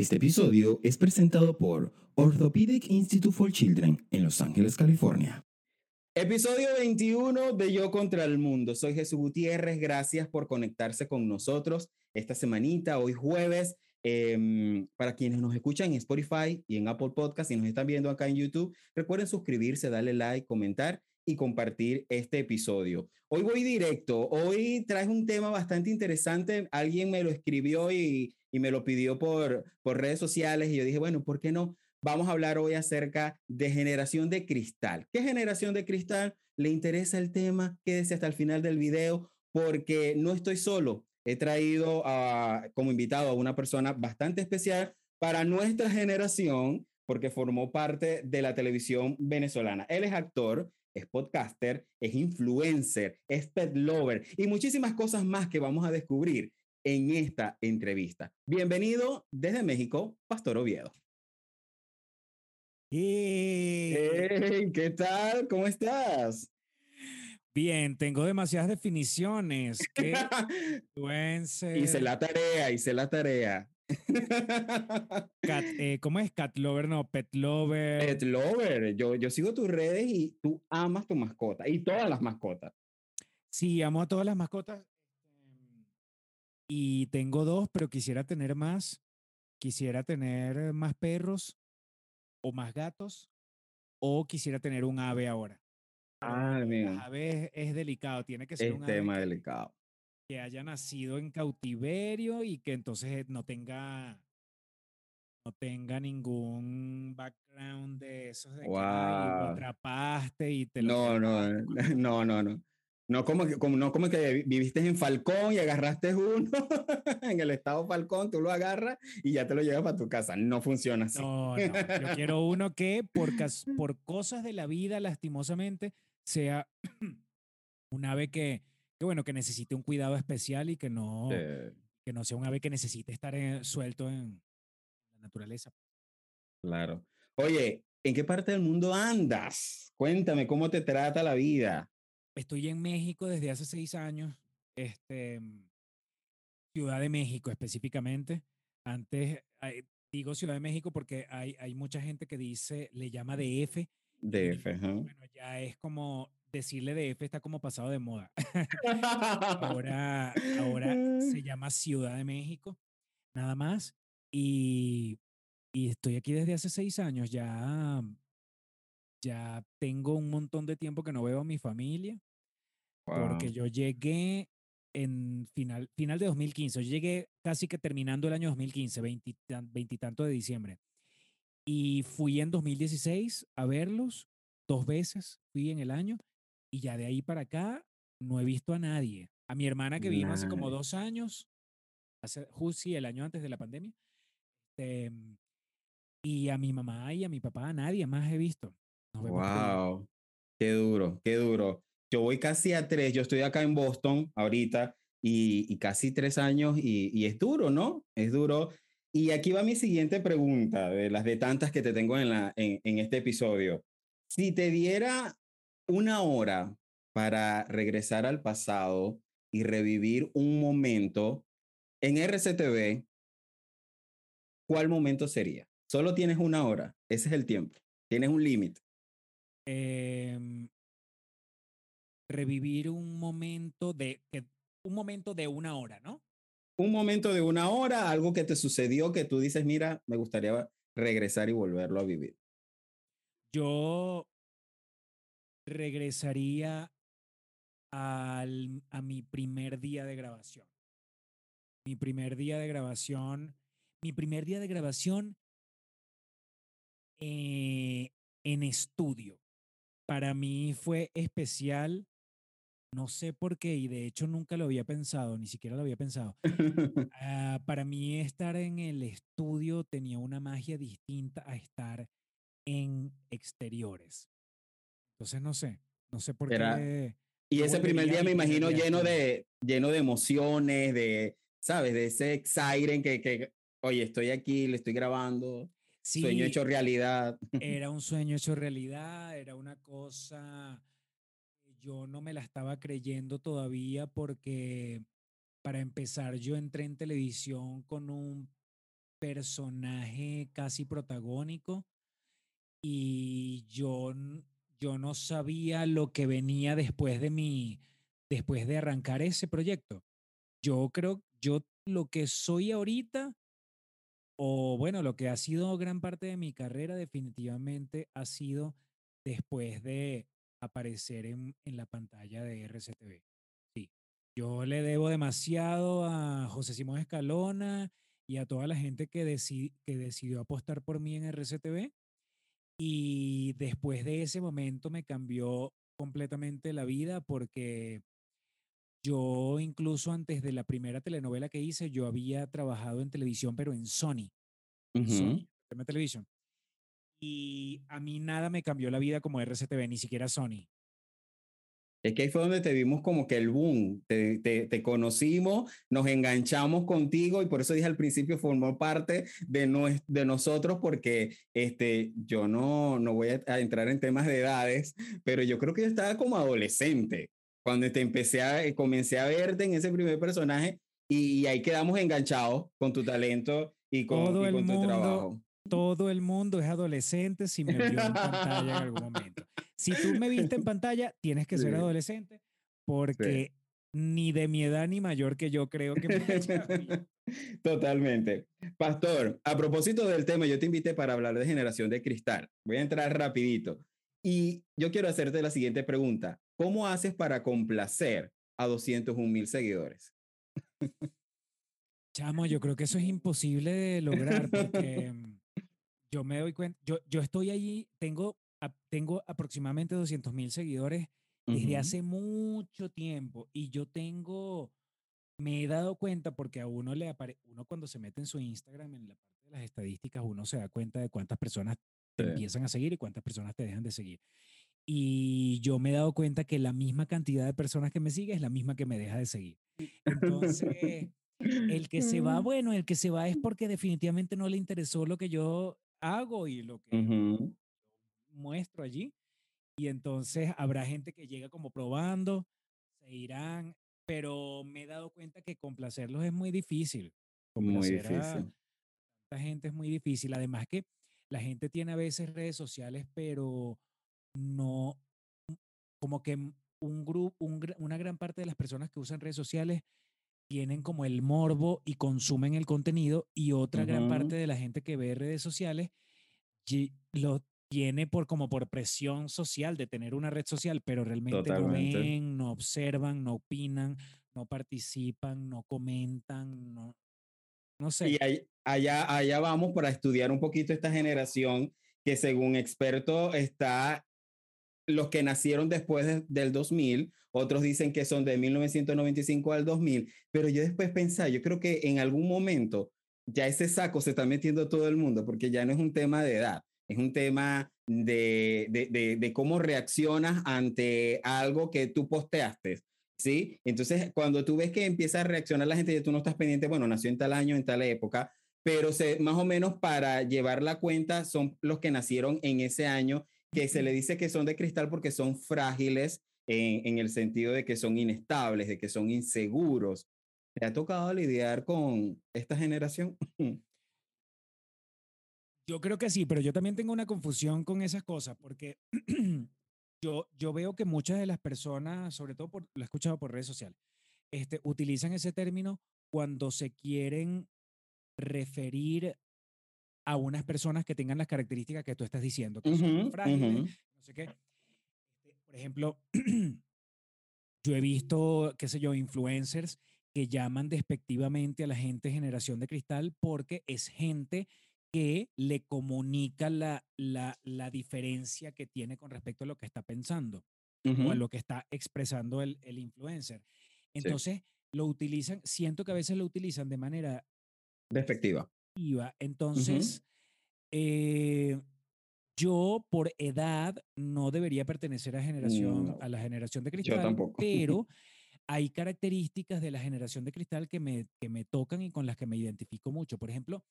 Este episodio es presentado por Orthopedic Institute for Children en Los Ángeles, California. Episodio 21 de Yo contra el Mundo. Soy Jesús Gutiérrez. Gracias por conectarse con nosotros esta semanita, hoy jueves. Em, para quienes nos escuchan en Spotify y en Apple Podcast y nos están viendo acá en YouTube, recuerden suscribirse, darle like, comentar y compartir este episodio. Hoy voy directo. Hoy traes un tema bastante interesante. Alguien me lo escribió y, y me lo pidió por, por redes sociales y yo dije, bueno, ¿por qué no? Vamos a hablar hoy acerca de generación de cristal. ¿Qué generación de cristal? ¿Le interesa el tema? Quédese hasta el final del video porque no estoy solo. He traído a, como invitado a una persona bastante especial para nuestra generación porque formó parte de la televisión venezolana. Él es actor, es podcaster, es influencer, es pet lover y muchísimas cosas más que vamos a descubrir en esta entrevista. Bienvenido desde México, Pastor Oviedo. Hey. ¿Qué tal? ¿Cómo estás? Bien, tengo demasiadas definiciones. Qué influencer. Hice la tarea, hice la tarea. Cat, eh, ¿Cómo es? Cat lover, no, pet lover. Pet lover. Yo, yo sigo tus redes y tú amas tu mascota y todas las mascotas. Sí, amo a todas las mascotas. Em, Y tengo dos, pero quisiera tener más. Quisiera tener más perros o más gatos. O quisiera tener un ave ahora. Ah, las mira. aves es delicado. Tiene que ser Es un ave tema que- delicado. Que haya nacido en cautiverio y que entonces no tenga no tenga ningún background de esos de que lo Guau. atrapaste y te lo No, no, no, no, no. No como que, como, no como que vi- viviste en Falcón y agarraste uno en el estado Falcón, tú lo agarras y ya te lo llevas para tu casa. No funciona así. No, no, yo quiero uno que por, cas- por cosas de la vida, lastimosamente, sea un ave que, que, bueno, que necesite un cuidado especial y que no, Eh, que no sea un ave que necesite estar eh, suelto en la naturaleza. claro. Oye, ¿en qué parte del mundo andas? Cuéntame cómo te trata la vida. Estoy en México desde hace seis años, este, mm, Ciudad de México específicamente. Antes, digo Ciudad de México porque hay, hay mucha gente que dice, le llama DF. y DF, digo, ajá. Bueno, ya es como, decirle DF está como pasado de moda. Ahora, ahora se llama Ciudad de México, nada más. Y, y estoy aquí desde hace seis años. Ya, ya tengo un montón de tiempo que no veo a mi familia porque Wow. yo llegué en final, final de 2015. Yo llegué casi que terminando el año 2015, veintitan- veintitanto de diciembre. Y fui en 2016 a verlos dos veces, fui en el año, y ya de ahí para acá no he visto a nadie. A mi hermana que vino hace como dos años, hace, ju- sí, el año antes de la pandemia, este, y a mi mamá y a mi papá, a nadie más he visto. Nos vemos. Wow, qué duro, qué duro. Yo voy casi a tres, yo estoy acá en Boston ahorita y, y casi tres años y, y es duro, ¿no? Es duro. Y aquí va mi siguiente pregunta, de las de tantas que te tengo en, la, en, en este episodio. Si te diera una hora para regresar al pasado y revivir un momento en RCTV, ¿cuál momento sería? Solo tienes una hora, ese es el tiempo, tienes un límite. em, revivir un momento de un momento de una hora, ¿no? un momento de una hora, algo que te sucedió que tú dices, mira, me gustaría regresar y volverlo a vivir. Yo regresaría al, a mi primer día de grabación. Mi primer día de grabación, mi primer día de grabación eh, en estudio. Para mí fue especial, no sé por qué, y de hecho nunca lo había pensado, ni siquiera lo había pensado. Ah, para mí estar en el estudio tenía una magia distinta a estar en exteriores. Entonces no sé, no sé por qué. y ese primer día me imagino lleno de, lleno de emociones, de, ¿sabes? De ese exciting que, que, oye, estoy aquí, le estoy grabando, sueño Sí, hecho realidad. era un sueño hecho realidad, era una cosa yo no me la estaba creyendo todavía porque para empezar yo entré en televisión con un personaje casi protagónico y yo, yo no sabía lo que venía después de mi, después de arrancar ese proyecto. Yo creo, yo lo que soy ahorita, o bueno, lo que ha sido gran parte de mi carrera definitivamente ha sido después de aparecer en, la pantalla de RCTV. Sí, yo le debo demasiado a José Simón Escalona y a toda la gente que, que decidió apostar por mí en RCTV. Y después de ese momento me cambió completamente la vida porque yo incluso antes de la primera telenovela que hice, yo había trabajado en televisión, pero en Sony. en Sony, en televisión. Y a mí nada me cambió la vida como RCTV, ni siquiera Sony. Es que ahí fue donde te vimos como que el boom, te, te, conocimos, nos enganchamos contigo y por eso dije al principio formó parte de, no, de nosotros porque este, yo no, no voy a, entrar en temas de edades, pero yo creo que yo estaba como adolescente cuando te empecé a, eh, comencé a verte en ese primer personaje y, ahí quedamos enganchados con tu talento y con, todo y con tu trabajo. Todo el mundo es adolescente si me vio en pantalla en algún momento. Si tú me viste en pantalla, tienes que ser adolescente porque ni de mi edad ni mayor que yo creo que me Totalmente. Pastor, a propósito del tema, yo te invité para hablar de generación de cristal. Voy a entrar rapidito. Y yo quiero hacerte la siguiente pregunta. ¿Cómo haces para complacer a 201 mil seguidores? Chamo, yo creo que eso es imposible de lograr porque mm, yo me doy cuenta, yo, yo estoy allí, tengo tengo aproximadamente 200 mil seguidores desde hace mucho tiempo y yo tengo, me he dado cuenta porque a uno le aparece, uno cuando se mete en su Instagram, en la parte de las estadísticas, uno se da cuenta de cuántas personas te empiezan a seguir y cuántas personas te dejan de seguir. Y yo me he dado cuenta que la misma cantidad de personas que me sigue es la misma que me deja de seguir. Entonces, el que se va, bueno, el que se va es porque definitivamente no le interesó lo que yo hago y lo que muestro allí. Y entonces habrá gente que llega como probando, se irán, pero me he dado cuenta que complacerlos es muy difícil. muy difícil. la gente es muy difícil. Además que la gente tiene a veces redes sociales, pero no, como que un grupo, una gran parte de las personas que usan redes sociales tienen como el morbo y consumen el contenido y otra gran parte de la gente que ve redes sociales lo tiene por como por presión social de tener una red social, pero realmente no ven, no observan, no opinan, no participan, no comentan, no, no sé. Y allá, allá vamos para estudiar un poquito esta generación que según expertos está los que nacieron después del 2000, otros dicen que son de 1995 al 2000, pero yo después pensé, yo creo que en algún momento ya ese saco se está metiendo todo el mundo porque ya no es un tema de edad es un tema de, de, de, cómo reaccionas ante algo que tú posteaste. ¿Sí? Entonces, cuando tú ves que empieza a reaccionar la gente y tú no estás pendiente, bueno, nació en tal año, en tal época, pero se, más o menos para llevar la cuenta son los que nacieron en ese año, que se le dice que son de cristal porque son frágiles en, en el sentido de que son inestables, de que son inseguros. ¿Te ha tocado lidiar con esta generación? Yo creo que sí, pero yo también tengo una confusión con esas cosas, porque yo, yo veo que muchas de las personas, sobre todo por, lo he escuchado por redes sociales, este, utilizan ese término cuando se quieren referir a unas personas que tengan las características que tú estás diciendo, que son frágiles, no sé qué. Este, por ejemplo, yo he visto, qué sé yo, influencers que llaman despectivamente a la gente generación de cristal porque es gente que le comunica la, la, la, diferencia que tiene con respecto a lo que está pensando o a lo que está expresando el, el influencer. Entonces, lo utilizan, siento que a veces lo utilizan de manera despectiva. Entonces, eh, yo por edad no debería pertenecer a, generación, a la generación de cristal, yo tampoco. pero hay características de la generación de cristal que me, que me tocan y con las que me identifico mucho. Por ejemplo,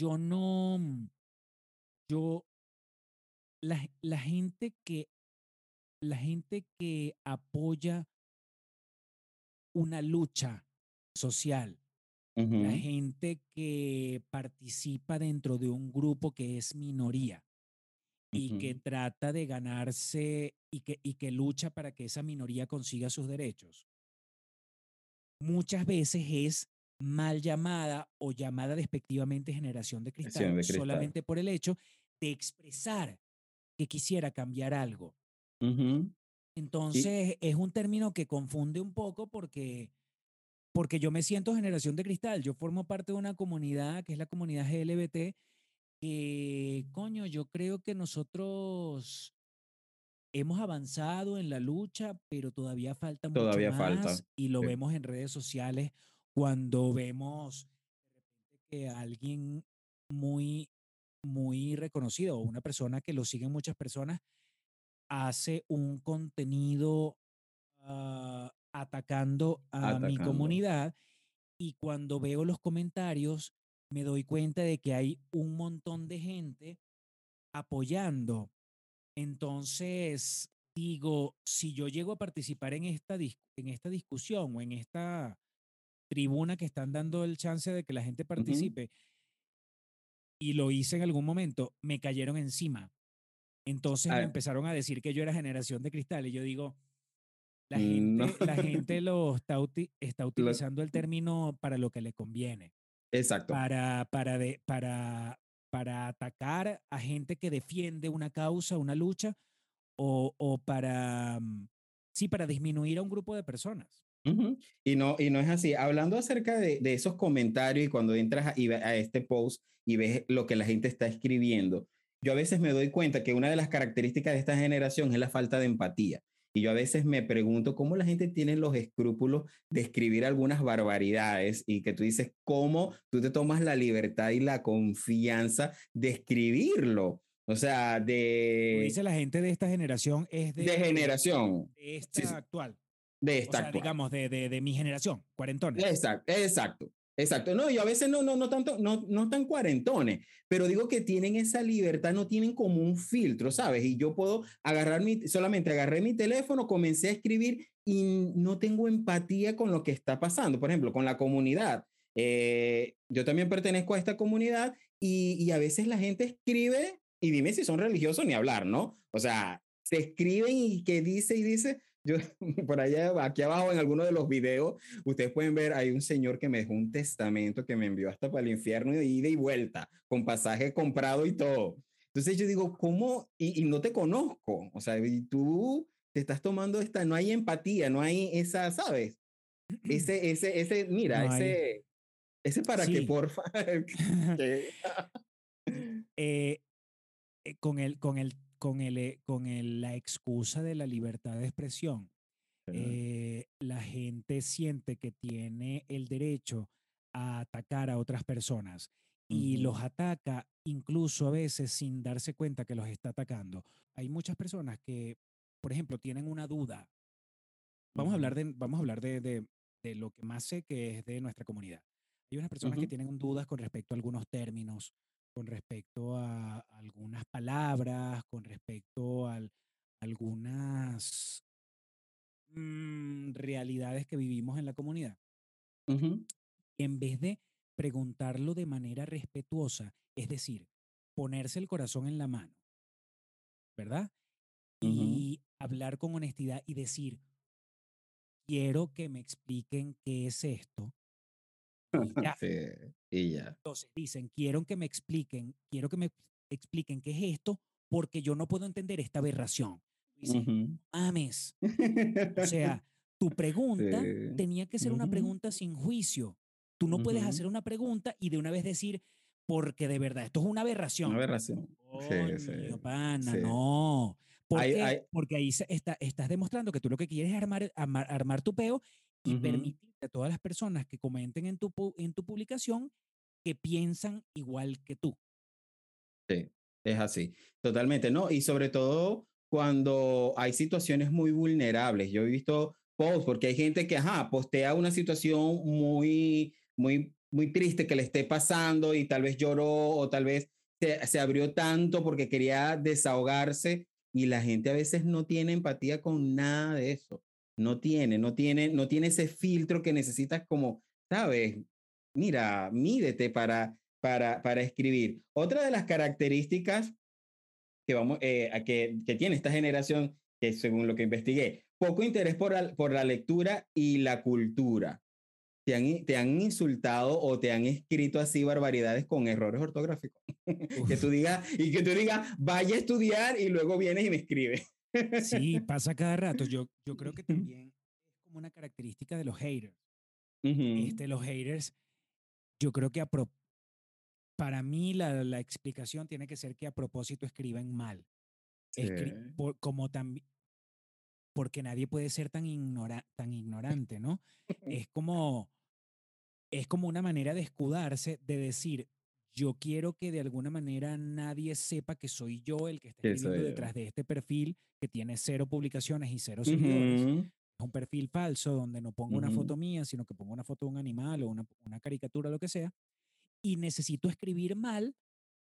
yo no, mm, yo, la, la gente que, la gente que apoya una lucha social la gente que participa dentro de un grupo que es minoría y que trata de ganarse y que, y que lucha para que esa minoría consiga sus derechos, muchas veces es mal llamada o llamada despectivamente generación de cristal, solamente por el hecho de expresar que quisiera cambiar algo. Entonces es un término que confunde un poco porque, porque yo me siento generación de cristal, yo formo parte de una comunidad que es la comunidad GLBT, que coño, yo creo que nosotros hemos avanzado en la lucha, pero todavía falta todavía mucho más falta. y lo vemos en redes sociales cuando vemos que alguien muy muy reconocido o una persona que lo siguen muchas personas hace un contenido ah, atacando a mi comunidad y cuando veo los comentarios me doy cuenta de que hay un montón de gente apoyando. Entonces, digo, si yo llego a participar en esta, en esta discusión o en esta tribuna que están dando el chance de que la gente participe, y lo hice en algún momento, me cayeron encima. Entonces me empezaron a decir que yo era generación de cristal y yo digo, la gente, la gente lo está, está utilizando el término para lo que le conviene. Exacto. Para, para, de, para, para atacar a gente que defiende una causa, una lucha, o, o para, mm, sí, para disminuir a un grupo de personas. Y, no, y no es así. Hablando acerca de, de esos comentarios y cuando entras a, a este post y ves lo que la gente está escribiendo, yo a veces me doy cuenta que una de las características de esta generación es la falta de empatía. Y yo a veces me pregunto cómo la gente tiene los escrúpulos de escribir algunas barbaridades y que tú dices, ¿cómo tú te tomas la libertad y la confianza de escribirlo? O sea, de... dice la gente de esta generación es de... De generación. De esta actual. De esta o sea, digamos, de, de, de, mi generación, cuarentones. Exacto, exacto. Exacto, no, y a veces no, no, no tanto, no, no tan cuarentones, pero digo que tienen esa libertad, no tienen como un filtro, ¿sabes? Y yo puedo agarrar mi, solamente agarré mi teléfono, comencé a escribir y no tengo empatía con lo que está pasando, por ejemplo, con la comunidad. Eh, yo también pertenezco a esta comunidad y, y a veces la gente escribe y dime si son religiosos ni hablar, ¿no? O sea, se escriben y que dice y dice, yo, por allá, aquí abajo en alguno de los videos, ustedes pueden ver, hay un señor que me dejó un testamento que me envió hasta para el infierno de ida y vuelta, con pasaje comprado y todo. Entonces yo digo, ¿cómo? Y, no te conozco, o sea, y tú te estás tomando esta, no hay empatía, no hay esa, ¿sabes? Ese, ese, ese, mira, ese, ese para que, porfa. Eh, eh, con el, con el con, el, eh, con el, la excusa de la libertad de expresión, eh, la gente siente que tiene el derecho a atacar a otras personas y los ataca incluso a veces sin darse cuenta que los está atacando. Hay muchas personas que, por ejemplo, tienen una duda. Vamos a hablar de, vamos a hablar de, de, de lo que más sé que es de nuestra comunidad. Hay unas personas que tienen dudas con respecto a algunos términos, con respecto a algunas palabras, con respecto a algunas mm, realidades que vivimos en la comunidad. En vez de preguntarlo de manera respetuosa, es decir, ponerse el corazón en la mano, ¿verdad? Y hablar con honestidad y decir, quiero que me expliquen qué es esto, y ya. Entonces dicen, quiero que me expliquen, quiero que me expliquen qué es esto, porque yo no puedo entender esta aberración. Dicen, mames. o sea, tu pregunta tenía que ser una pregunta sin juicio. Tú no puedes hacer una pregunta y de una vez decir, porque de verdad, esto es una aberración. Una aberración. sí, sí, pana, no. Porque ahí está, estás demostrando que tú lo que quieres es armar, armar tu peo y permitir a todas las personas que comenten en tu, en tu publicación que piensan igual que tú. Sí, es así, totalmente, ¿no? Y sobre todo cuando hay situaciones muy vulnerables. Yo he visto posts porque hay gente que, ajá, postea una situación muy, muy, muy triste que le esté pasando y tal vez lloró o tal vez se, se abrió tanto porque quería desahogarse y la gente a veces no tiene empatía con nada de eso no tiene, no tiene, no tiene ese filtro que necesitas como, ¿sabes? mira, mídete para, para, para escribir. Otra de las características que, vamos, eh, a que, que tiene esta generación, que según lo que investigué, poco interés por la, por la lectura y la cultura. Te han, te han insultado o te han escrito así barbaridades con errores ortográficos. que tú digas, y que tú digas, vaya a estudiar y luego vienes y me escribes. Sí, pasa cada rato. Yo, yo creo que también es como una característica de los haters. este, los haters, yo creo que a para mí la, la, explicación tiene que ser que a propósito escriben mal. como también porque nadie puede ser tan, ignora tan ignorante, ¿no? es como, es como una manera de escudarse, de decir, yo quiero que de alguna manera nadie sepa que soy yo el que está escribiendo detrás de este perfil que tiene cero publicaciones y cero seguidores. Es un perfil falso donde no pongo una foto mía, sino que pongo una foto de un animal o una, una caricatura, lo que sea. Y necesito escribir mal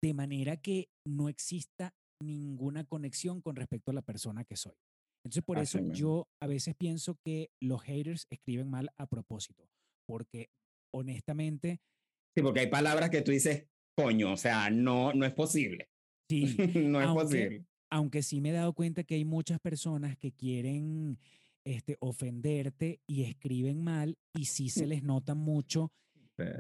de manera que no exista ninguna conexión con respecto a la persona que soy. Entonces, por eso yo a veces pienso que los haters escriben mal a propósito, porque honestamente... Sí, porque hay palabras que tú dices, coño, o sea, no, no es posible. Sí, no es posible. Aunque sí me he dado cuenta que hay muchas personas que quieren este, ofenderte y escriben mal y sí se les nota mucho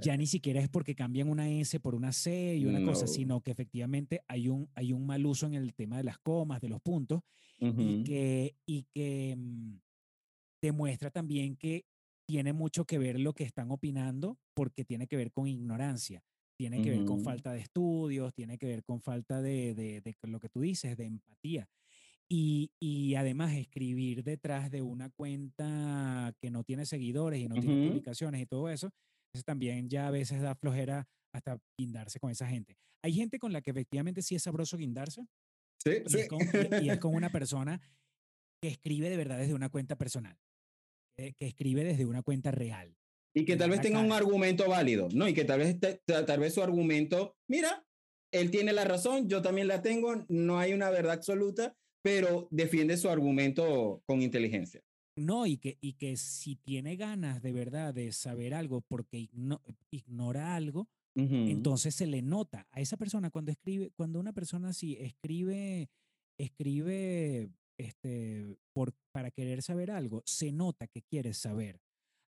ya ni siquiera es porque cambian una S por una C y una cosa, sino que efectivamente hay un, hay un mal uso en el tema de las comas, de los puntos, y que, y que mm, demuestra también que tiene mucho que ver lo que están opinando, porque tiene que ver con ignorancia, tiene que ver con falta de estudios, tiene que ver con falta de, de, de lo que tú dices, de empatía. Y, y, además escribir detrás de una cuenta que no tiene seguidores y no tiene publicaciones y todo eso, entonces también ya a veces da flojera hasta guindarse con esa gente. Hay gente con la que efectivamente sí es sabroso guindarse. Sí, y, sí. Es con, y, es con una persona que escribe de verdad desde una cuenta personal, que, escribe desde una cuenta real. Y que tal vez tenga un argumento válido, ¿no? Y que tal vez, tal vez su argumento, mira, él tiene la razón, yo también la tengo, no hay una verdad absoluta, pero defiende su argumento con inteligencia. No, y que, y que si tiene ganas de verdad de saber algo porque ignora algo, entonces se le nota a esa persona cuando escribe, cuando una persona así escribe, escribe este, por, para querer saber algo, se nota que quiere saber.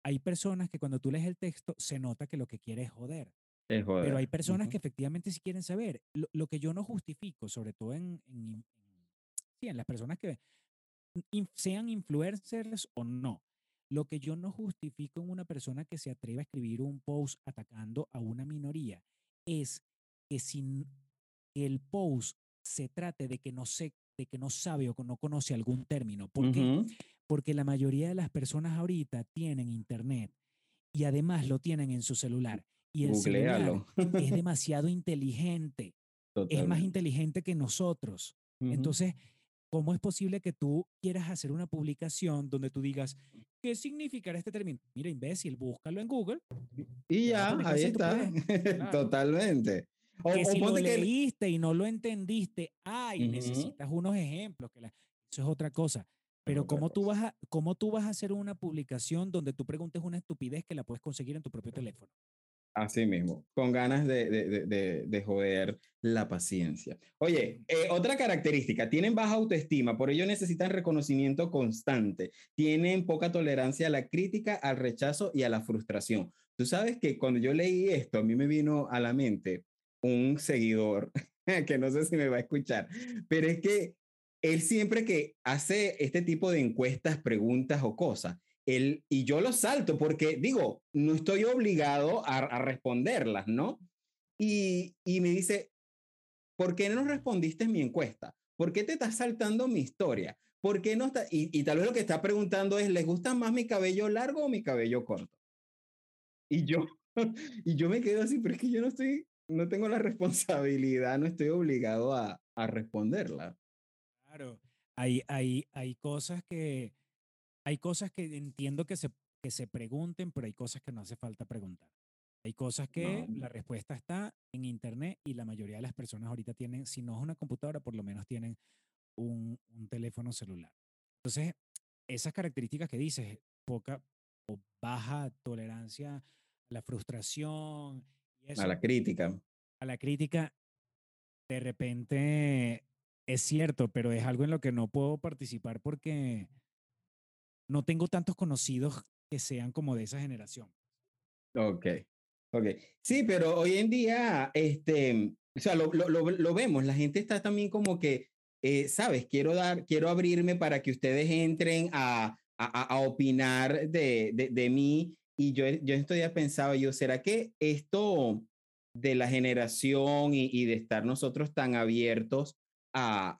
Hay personas que cuando tú lees el texto, se nota que lo que quiere es joder. Pero hay personas que efectivamente sí quieren saber. Lo, que yo no justifico, sobre todo en, en, sí, en las personas que sean influencers o no. Lo que yo no justifico en una persona que se atreve a escribir un post atacando a una minoría es que si el post se trate de que no sé de que no sabe o no conoce algún término. ¿Por qué? Porque la mayoría de las personas ahorita tienen internet y además lo tienen en su celular. Y el celular es demasiado inteligente. Es más inteligente que nosotros. Entonces, ¿Cómo es posible que tú quieras hacer una publicación donde tú digas, ¿qué significará este término? Mira, imbécil, búscalo en Google. Y ya, ahí está. Totalmente. O, que si lo leíste y no lo entendiste, ay, necesitas unos ejemplos. Que Eso es otra cosa. Pero ¿cómo tú, vas a, ¿cómo tú vas a hacer una publicación donde tú preguntes una estupidez que la puedes conseguir en tu propio teléfono? Así mismo, con ganas de, de, de, de joder la paciencia. Oye, eh, otra característica, tienen baja autoestima, por ello necesitan reconocimiento constante, tienen poca tolerancia a la crítica, al rechazo y a la frustración. Tú sabes que cuando yo leí esto, a mí me vino a la mente un seguidor, que no sé si me va a escuchar, pero es que él siempre que hace este tipo de encuestas, preguntas o cosas, y yo lo salto porque digo, no estoy obligado a, responderlas, ¿no? Y, y, me dice, ¿por qué no respondiste mi encuesta? ¿Por qué te estás saltando mi historia? ¿Por qué no está? Y, y tal vez lo que está preguntando es, ¿les gusta más mi cabello largo o mi cabello corto? Y yo, y yo me quedo así, pero es que yo no estoy, no tengo la responsabilidad, no estoy obligado a, a responderla. Claro, hay, hay, hay cosas que, hay cosas que entiendo que se, que se pregunten, pero hay cosas que no hace falta preguntar. Hay cosas que la respuesta está en Internet y la mayoría de las personas ahorita tienen, si no es una computadora, por lo menos tienen un, un teléfono celular. Entonces, esas características que dices, poca o baja tolerancia la frustración. Y eso, A la crítica. a la crítica, de repente es cierto, pero es algo en lo que no puedo participar porque no tengo tantos conocidos que sean como de esa generación. Ok, ok. Sí, pero hoy en día, este, o sea, lo, lo, lo, lo vemos, la gente está también como que, eh, sabes, quiero dar, quiero abrirme para que ustedes entren a, a, a opinar de, de, de, mí. Y yo, yo estoy pensado, yo, ¿será que esto de la generación y, de estar nosotros tan abiertos a,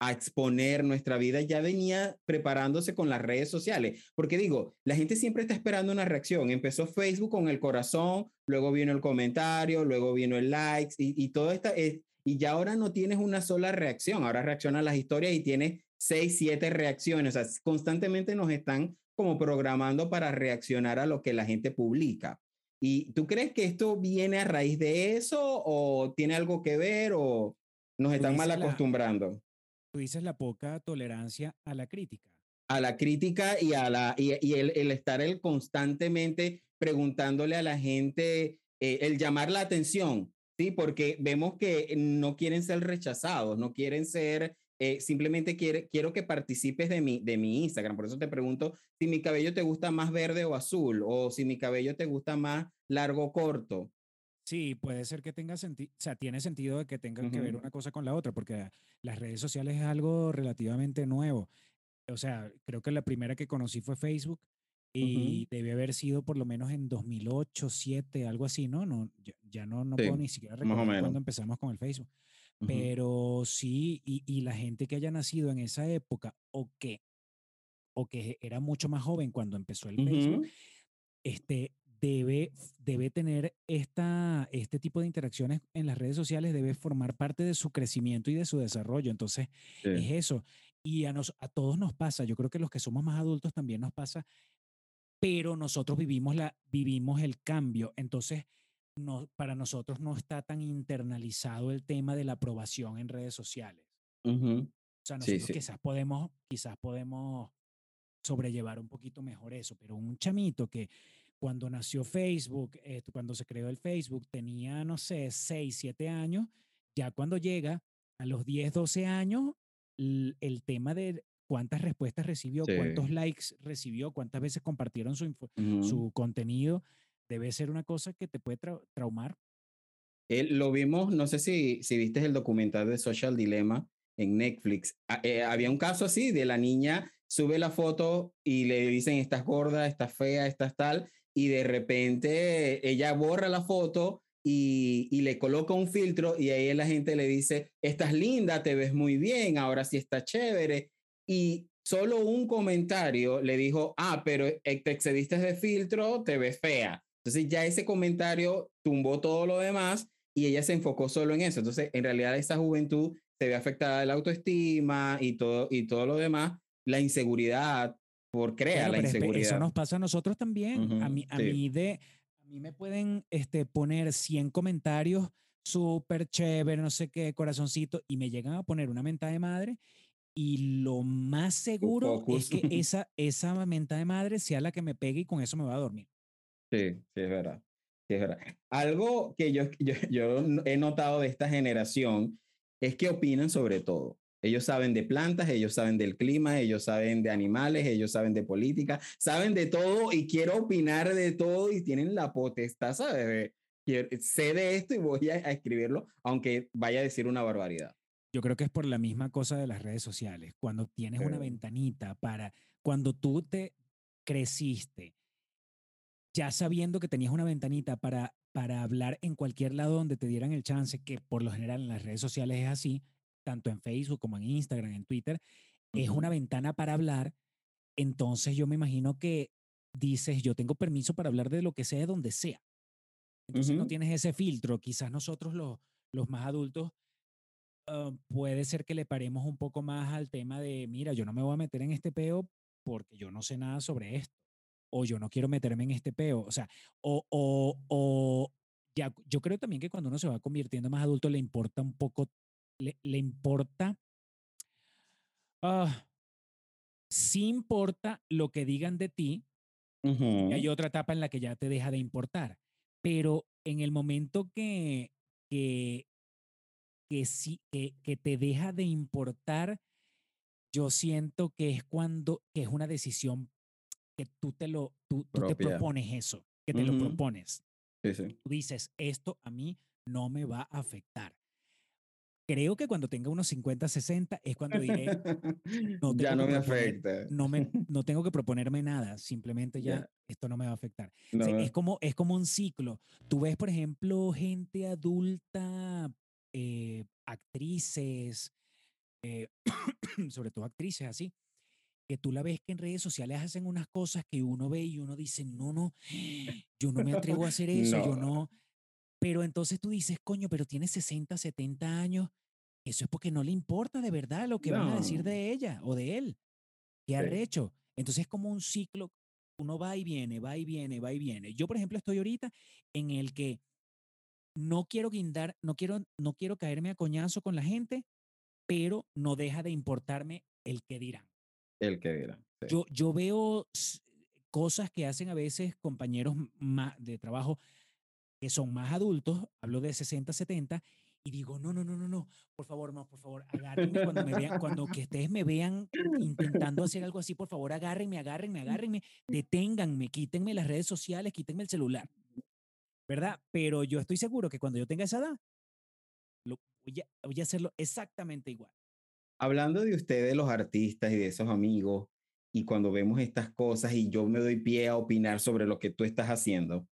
a, exponer nuestra vida ya venía preparándose con las redes sociales. Porque digo, la gente siempre está esperando una reacción. Empezó Facebook con el corazón, luego vino el comentario, luego vino el likes y, y todo esta es, y ya ahora no tienes una sola reacción, ahora reacciona a las historias y tienes seis, siete reacciones. O sea, constantemente nos están como programando para reaccionar a lo que la gente publica. ¿Y tú crees que esto viene a raíz de eso o tiene algo que ver o nos están mal acostumbrando? La tú dices la poca tolerancia a la crítica. A la crítica y, a la, y, y el, el, estar el constantemente preguntándole a la gente, eh, el llamar la atención, ¿sí? Porque vemos que no quieren ser rechazados, no quieren ser, eh, simplemente quiere, quiero que participes de mi, de mi Instagram. Por eso te pregunto si mi cabello te gusta más verde o azul, o si mi cabello te gusta más largo o corto. Sí, puede ser que tenga sentido, o sea, tiene sentido de que tengan uh -huh. que ver una cosa con la otra, porque las redes sociales es algo relativamente nuevo. O sea, creo que la primera que conocí fue Facebook y uh -huh. debe haber sido por lo menos en 2008, 2007, algo así, ¿no? no ya, no, no sí, puedo ni siquiera recordar cuándo empezamos con el Facebook. Uh -huh. Pero sí, y, y, la gente que haya nacido en esa época o que, o que era mucho más joven cuando empezó el Facebook, este, debe, debe tener esta, este tipo de interacciones en las redes sociales, debe formar parte de su crecimiento y de su desarrollo. Entonces, sí. es eso. Y a, nos, a todos nos pasa, yo creo que los que somos más adultos también nos pasa, pero nosotros vivimos, la, vivimos el cambio. Entonces, no, para nosotros no está tan internalizado el tema de la aprobación en redes sociales. Uh -huh. O sea, nosotros sí, sí. quizás podemos, quizás podemos sobrellevar un poquito mejor eso, pero un chamito que cuando nació Facebook, eh, cuando se creó el Facebook, tenía, no sé, 6, 7 años, ya cuando llega a los 10, 12 años, el, el tema de cuántas respuestas recibió, sí. cuántos likes recibió, cuántas veces compartieron su, uh -huh. su contenido, debe ser una cosa que te puede tra traumar. Eh, lo vimos, no sé si, si viste el documental de Social Dilemma en Netflix. Ah, eh, había un caso así de la niña sube la foto y le dicen estás gorda, estás fea, estás tal, y de repente ella borra la foto y, y, le coloca un filtro y ahí la gente le dice, estás linda, te ves muy bien, ahora sí está chévere. Y solo un comentario le dijo, ah, pero te excediste de filtro, te ves fea. Entonces ya ese comentario tumbó todo lo demás y ella se enfocó solo en eso. Entonces, en realidad esa juventud se ve afectada la autoestima y todo, y todo lo demás, la inseguridad, por crear claro, la inseguridad. Eso nos pasa a nosotros también. Uh -huh, a, mí, a, sí. mí de, a mí me pueden este, poner 100 comentarios súper chévere, no sé qué, corazoncito, y me llegan a poner una menta de madre. Y lo más seguro es que esa, esa menta de madre sea la que me pegue y con eso me va a dormir. Sí, sí, es verdad. Sí, es verdad. Algo que yo, yo, yo he notado de esta generación es que opinan sobre todo. Ellos saben de plantas, ellos saben del clima, ellos saben de animales, ellos saben de política, saben de todo y quiero opinar de todo y tienen la potestad, ¿sabes? Sé de esto y voy a, a escribirlo, aunque vaya a decir una barbaridad. Yo creo que es por la misma cosa de las redes sociales. Cuando tienes una ventanita para, cuando tú te creciste, ya sabiendo que tenías una ventanita para, para hablar en cualquier lado donde te dieran el chance, que por lo general en las redes sociales es así, tanto en Facebook como en Instagram, en Twitter, uh -huh. es una ventana para hablar. Entonces yo me imagino que dices, yo tengo permiso para hablar de lo que sea, de donde sea. Entonces uh -huh. no tienes ese filtro. Quizás nosotros los, los más adultos uh, puede ser que le paremos un poco más al tema de, mira, yo no me voy a meter en este peo porque yo no sé nada sobre esto. O yo no quiero meterme en este peo. O sea, o, o, o ya, yo creo también que cuando uno se va convirtiendo más adulto le importa un poco le, le importa, uh, sí importa lo que digan de ti. Y hay otra etapa en la que ya te deja de importar. Pero en el momento que, que, que, sí, que, que te deja de importar, yo siento que es cuando, que es una decisión que tú te lo, tú, tú te propones eso, que te lo Ujú. propones. Sí, sí. Tú dices, esto a mí no me va a afectar. Creo que cuando tenga unos 50, 60 es cuando diré, no ya no me proponer- afecta. no, me, no tengo que proponerme nada, simplemente ya, Ya. esto no me va a afectar. No O sea, es, como, es como un ciclo. Tú ves, por ejemplo, gente adulta, eh, actrices, eh, sobre todo actrices así, que tú la ves que en redes sociales hacen unas cosas que uno ve y uno dice, no, no, yo no me atrevo a hacer eso, yo No. Pero entonces tú dices, coño, pero tiene 60, 70 años, eso es porque no le importa de verdad lo que van a decir de ella o de él. ¿Qué Sí. arrecho? Entonces es como un ciclo, uno va y viene, va y viene, va y viene. Yo, por ejemplo, estoy ahorita en el que no quiero guindar, no quiero, no quiero caerme a coñazo con la gente, pero no deja de importarme el que dirán. El que dirá. Yo, yo veo cosas que hacen a veces compañeros ma- de trabajo que son más adultos, hablo de 60, 70, y digo, no, no, no, no, no, por favor, no, por favor, agárrenme cuando me vean, cuando que ustedes me vean intentando hacer algo así, por favor, agárrenme, agárrenme, agárrenme, deténganme, quítenme las redes sociales, quítenme el celular, ¿verdad? Pero yo estoy seguro que cuando yo tenga esa edad, lo, voy, a, voy a hacerlo exactamente igual. Hablando de ustedes, los artistas y de esos amigos, y cuando vemos estas cosas y yo me doy pie a opinar sobre lo que tú estás haciendo,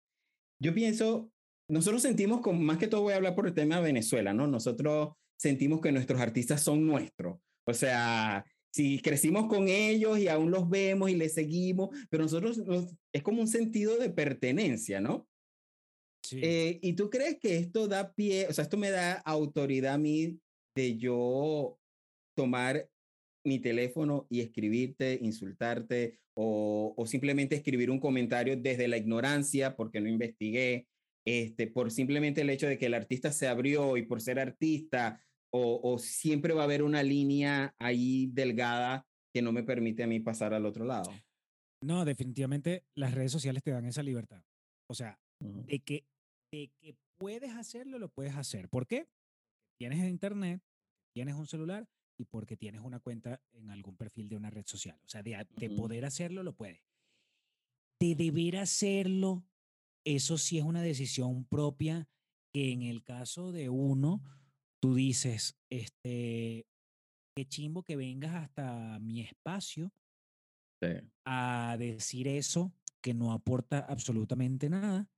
yo pienso, nosotros sentimos, como, más que todo voy a hablar por el tema de Venezuela, ¿no? Nosotros sentimos que nuestros artistas son nuestros. O sea, si crecimos con ellos y aún los vemos y les seguimos, pero nosotros nos- es como un sentido de pertenencia, ¿no? Sí. Eh, ¿Y tú crees que esto da pie, o sea, esto me da autoridad a mí de yo tomar mi teléfono y escribirte, insultarte o, o simplemente escribir un comentario desde la ignorancia porque no investigué, este, por simplemente el hecho de que el artista se abrió y por ser artista o, o siempre va a haber una línea ahí delgada que no me permite a mí pasar al otro lado? No, definitivamente las redes sociales te dan esa libertad. O sea, Ujú. de que, de que puedes hacerlo, lo puedes hacer. ¿Por qué? Tienes internet, tienes un celular y porque tienes una cuenta en algún perfil de una red social. O sea, de, poder hacerlo, lo puedes. De deber hacerlo, eso sí es una decisión propia que en el caso de uno, tú dices, este, qué chimbo que vengas hasta mi espacio Sí. a decir eso que no aporta absolutamente nada,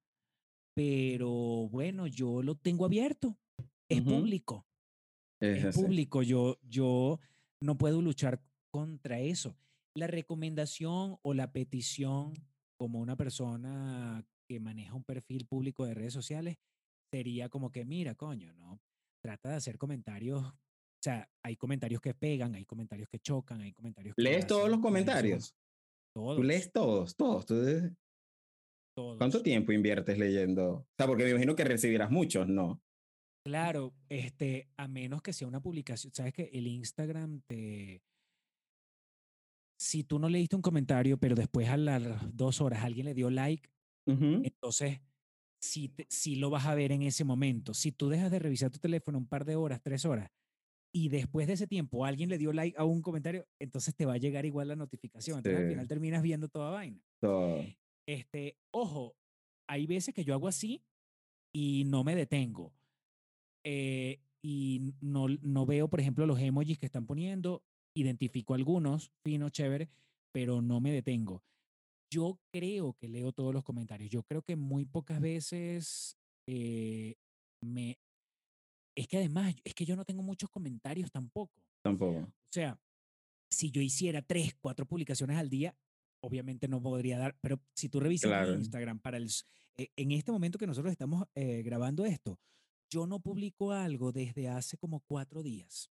pero bueno, yo lo tengo abierto, es público, Es público, yo, yo no puedo luchar contra eso. La recomendación o la petición como una persona que maneja un perfil público de redes sociales sería como que, mira, coño, ¿no? Trata de hacer comentarios, o sea, hay comentarios que pegan, hay comentarios que chocan, hay comentarios que ¿Lees todos los comentarios? Todos. Tú lees todos, todos. Tú todos. ¿Cuánto tiempo inviertes leyendo? O sea, porque me imagino que recibirás muchos, ¿no? Claro, este, a menos que sea una publicación, sabes que el Instagram te, si tú no leíste un comentario, pero después a las dos horas alguien le dio like, entonces sí, lo vas a ver en ese momento. Si tú dejas de revisar tu teléfono un par de horas, tres horas, y después de ese tiempo alguien le dio like a un comentario, entonces te va a llegar igual la notificación. Entonces al final terminas viendo toda vaina. Todo. Este, ojo, hay veces que yo hago así y no me detengo. Eh, y no, no veo, por ejemplo, los emojis que están poniendo, identifico algunos, fino, chévere, pero no me detengo. Yo creo que leo todos los comentarios. Yo creo que muy pocas veces eh, me... Es que además, es que yo no tengo muchos comentarios tampoco. Tampoco. O sea, si yo hiciera tres, cuatro publicaciones al día, obviamente no podría dar, pero si tú revisas Claro. mi Instagram para el, eh, en este momento que nosotros estamos eh, grabando esto, yo no publico algo desde hace como cuatro días.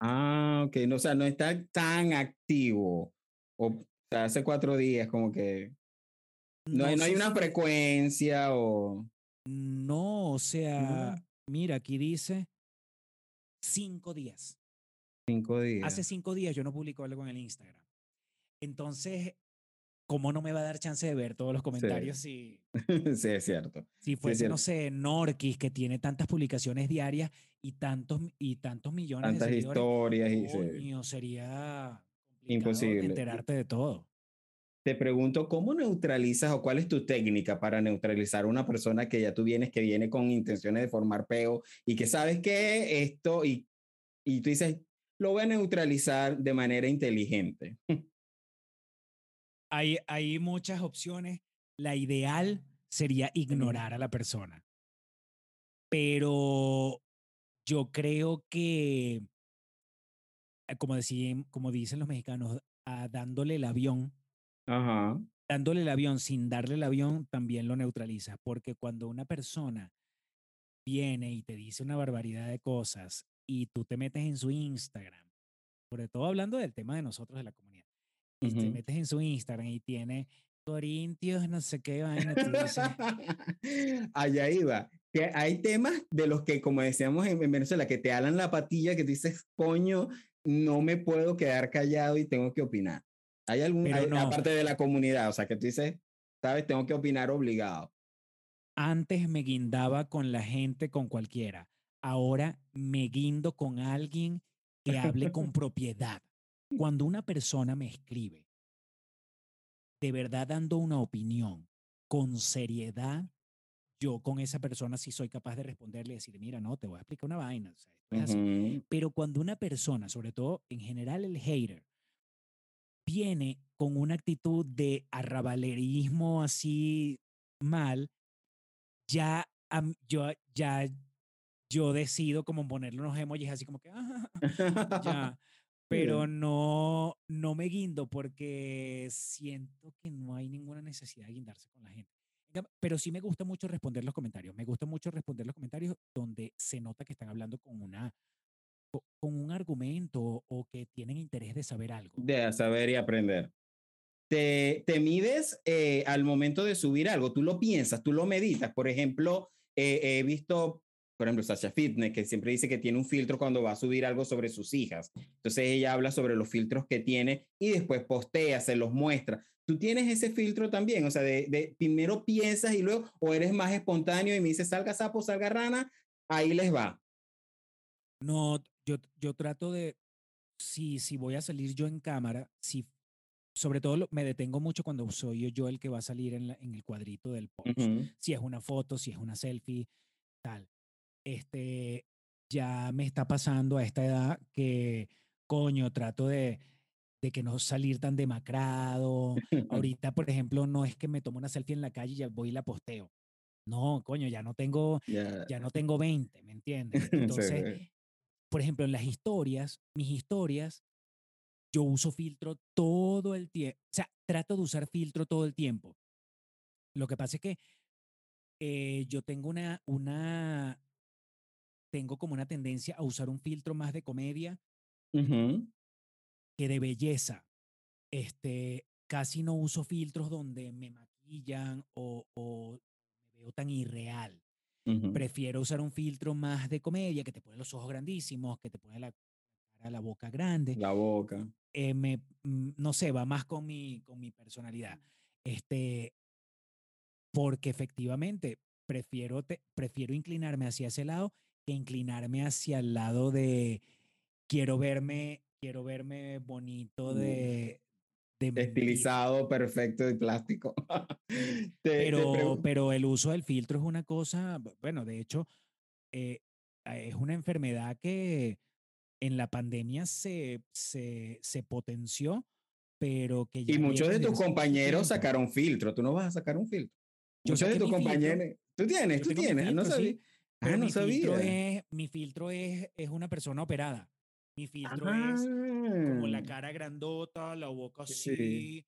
Ah, ok. No, o sea, no está tan activo. O, o sea, hace cuatro días, como que. No, hay, no hay sé una frecuencia o. No, o sea, mira, aquí dice cinco días. Cinco días. Hace cinco días yo no publico algo en el Instagram. Entonces, ¿cómo no me va a dar chance de ver todos los comentarios si, sí, es cierto. si fuese, cierto. no sé, Norquis, que tiene tantas publicaciones diarias y tantos, y tantos millones Tantas de historias y sí. Coño, sería complicado Imposible. enterarte de todo. Te pregunto, ¿cómo neutralizas o cuál es tu técnica para neutralizar a una persona que ya tú vienes, que viene con intenciones de formar peo y que sabes que esto y, y tú dices, lo voy a neutralizar de manera inteligente? Hay, hay muchas opciones. La ideal sería ignorar a la persona. Pero yo creo que, eh, como, decían, como dicen los mexicanos, a dándole el avión, Ajá. dándole el avión sin darle el avión también lo neutraliza. Porque cuando una persona viene y te dice una barbaridad de cosas y tú te metes en su Instagram, sobre todo hablando del tema de nosotros, de la comunidad, y te metes en su Instagram y tiene Corintios, no sé qué vaina, Allá iba. Que hay temas de los que, como decíamos en, en Venezuela, que te alan la patilla, que tú dices, coño, no me puedo quedar callado y tengo que opinar. Hay algún, hay- no. aparte de la comunidad, o sea, que tú dices, sabes, tengo que opinar obligado. antes me guindaba con la gente, con cualquiera. Ahora me guindo con alguien que hable con propiedad. Cuando una persona me escribe, de verdad dando una opinión con seriedad, yo con esa persona sí soy capaz de responderle y decirle, mira, no, te voy a explicar una vaina. o sea, esto es así". Ujú. Pero cuando una persona, sobre todo en general el hater, viene con una actitud de arrabalerismo así mal, ya am- yo ya yo decido como ponerle unos emojis así como que "Ah, ya, pero no no me guindo porque siento que no hay ninguna necesidad de guindarse con la gente. Pero sí me gusta mucho responder los comentarios. Me gusta mucho responder los comentarios donde se nota que están hablando con una co- con un argumento o que tienen interés de saber algo. De saber y aprender. Te, te mides eh, al momento de subir algo, tú lo piensas, tú lo meditas. Por ejemplo, eh, he visto, por ejemplo, Sasha Fitness, que siempre dice que tiene un filtro cuando va a subir algo sobre sus hijas. Entonces ella habla sobre los filtros que tiene y después postea, se los muestra. Tú tienes ese filtro también, o sea, de, de primero piensas y luego, o eres más espontáneo y me dices, salga sapo, salga rana, ahí les va. No, yo, yo trato de, si, si voy a salir yo en cámara, si, sobre todo me detengo mucho cuando soy yo el que va a salir en, la- en el cuadrito del post. Si es una foto, si es una selfie, tal. Este, ya me está pasando a esta edad que, coño, trato de, de que no salir tan demacrado. Ahorita, por ejemplo, no es que me tomo una selfie en la calle y ya voy y la posteo. No, coño, ya no tengo, Ya. ya no tengo 20, ¿me entiendes? Entonces, sí. por ejemplo, en las historias, mis historias, yo uso filtro todo el tiempo. O sea, trato de usar filtro todo el tiempo. Lo que pasa es que eh, yo tengo una, una, tengo como una tendencia a usar un filtro más de comedia que de belleza. Este, casi no uso filtros donde me maquillan o, o me veo tan irreal. Prefiero usar un filtro más de comedia que te pone los ojos grandísimos, que te pone la cara, la boca grande. La boca. eh, me, mm, no sé, va más con mi, con mi personalidad. Este, porque efectivamente prefiero, te- prefiero inclinarme hacia ese lado que inclinarme hacia el lado de quiero verme, quiero verme bonito de, de. Estilizado, perfecto y plástico. Te- te Pero, pregun- pero el uso del filtro es una cosa, bu- bueno, de hecho, eh, es una enfermedad que en la pandemia se, se, se potenció, pero que ya y muchos de tus compañeros sacaron filtro. Tú no vas a sacar un filtro. Yo Muchos de tus mi filtro, compañeros. Tú tienes, yo tú tienes. no filtro, sabía. sí, Ah, no mi filtro sabía. es, mi filtro es, es una persona operada. Mi filtro es como la Ah, cara grandota, la boca sí. así,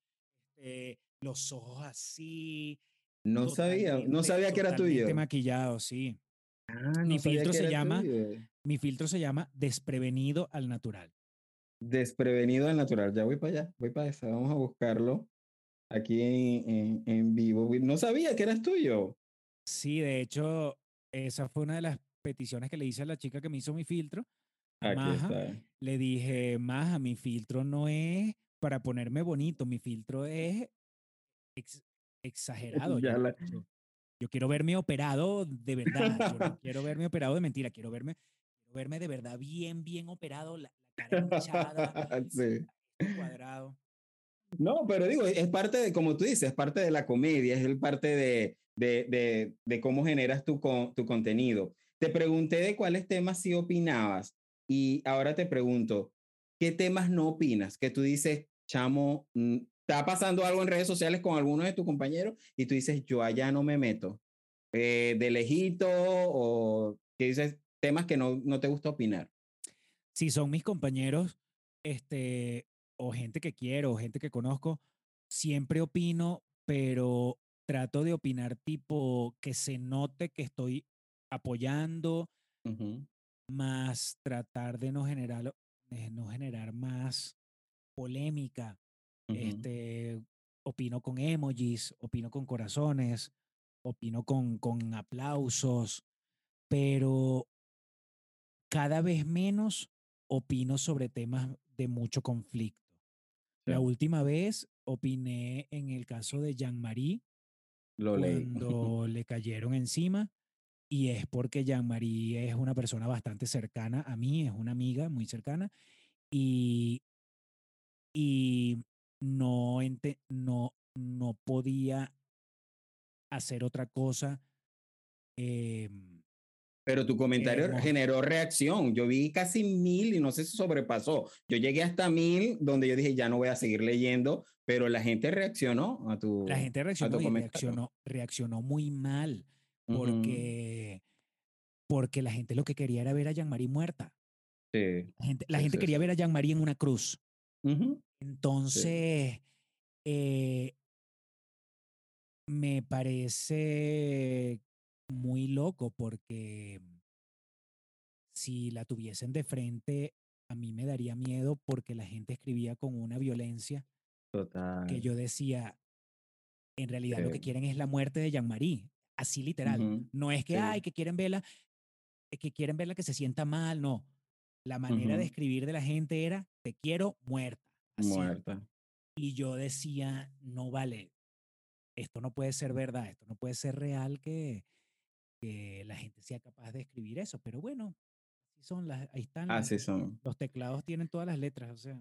este, los ojos así, No sabía, no sabía que era tuyo. maquillado, sí. Ah, Mi no sabía filtro se llama- tuyo. Mi filtro se llama desprevenido al natural. Desprevenido al natural. Ya voy para allá, voy para esa. Vamos a buscarlo aquí en, en, en vivo. No sabía que eras tuyo. Sí, de hecho, esa fue una de las peticiones que le hice a la chica que me hizo mi filtro. Aquí Maja. está. Le dije, Maja, mi filtro no es para ponerme bonito, mi filtro es ex- exagerado. Ya Yo, la- yo- yo quiero verme operado de verdad. Yo no quiero verme operado de mentira. Quiero verme, quiero verme de verdad bien, bien operado. La, la cara hinchada, Sí. cuadrado. No, pero digo, es parte de, como tú dices, es parte de la comedia, es el parte de, de, de, cómo generas tu, tu contenido. Te pregunté de cuáles temas sí opinabas y ahora te pregunto, ¿qué temas no opinas? Que tú dices, chamo, mm, está pasando algo en redes sociales con alguno de tus compañeros y tú dices, yo allá no me meto. Eh, de lejito o que dices temas que no, no te gusta opinar. si son mis compañeros, este, o gente que quiero, o gente que conozco, siempre opino, pero trato de opinar tipo que se note que estoy apoyando, más tratar de no generar, de no generar más polémica. Este, opino con emojis, opino con corazones, opino con, con aplausos, pero cada vez menos opino sobre temas de mucho conflicto. La última vez opiné en el caso de Jean-Marie cuando le cayeron encima y es porque Jean-Marie es una persona bastante cercana a mí, es una amiga muy cercana y, y no, ente- no, no podía hacer otra cosa. em, Pero tu comentario generó reacción. Yo vi casi mil y no sé si sobrepasó. Yo llegué hasta mil donde yo dije, ya no voy a seguir leyendo, pero la gente reaccionó a tu la gente a tu reaccionó y comentario. reaccionó, reaccionó muy mal porque, porque la gente lo que quería era ver a Jean-Marie muerta. Sí. La gente, la quería ver a Jean-Marie en una cruz. Entonces, eh, me parece muy loco porque si la tuviesen de frente, a mí me daría miedo porque la gente escribía con una violencia Total. que yo decía, en realidad lo que quieren es la muerte de Jean-Marie, así literal. No es que, sí. ay, que quieren verla, que quieren verla que se sienta mal, no. La manera de escribir de la gente era, te quiero muerta. Así. Muerta. Y yo decía, no vale, esto no puede ser verdad, esto no puede ser real que, que la gente sea capaz de escribir eso. Pero bueno, así son las, ahí están. las- Así son. los teclados tienen todas las letras, o sea.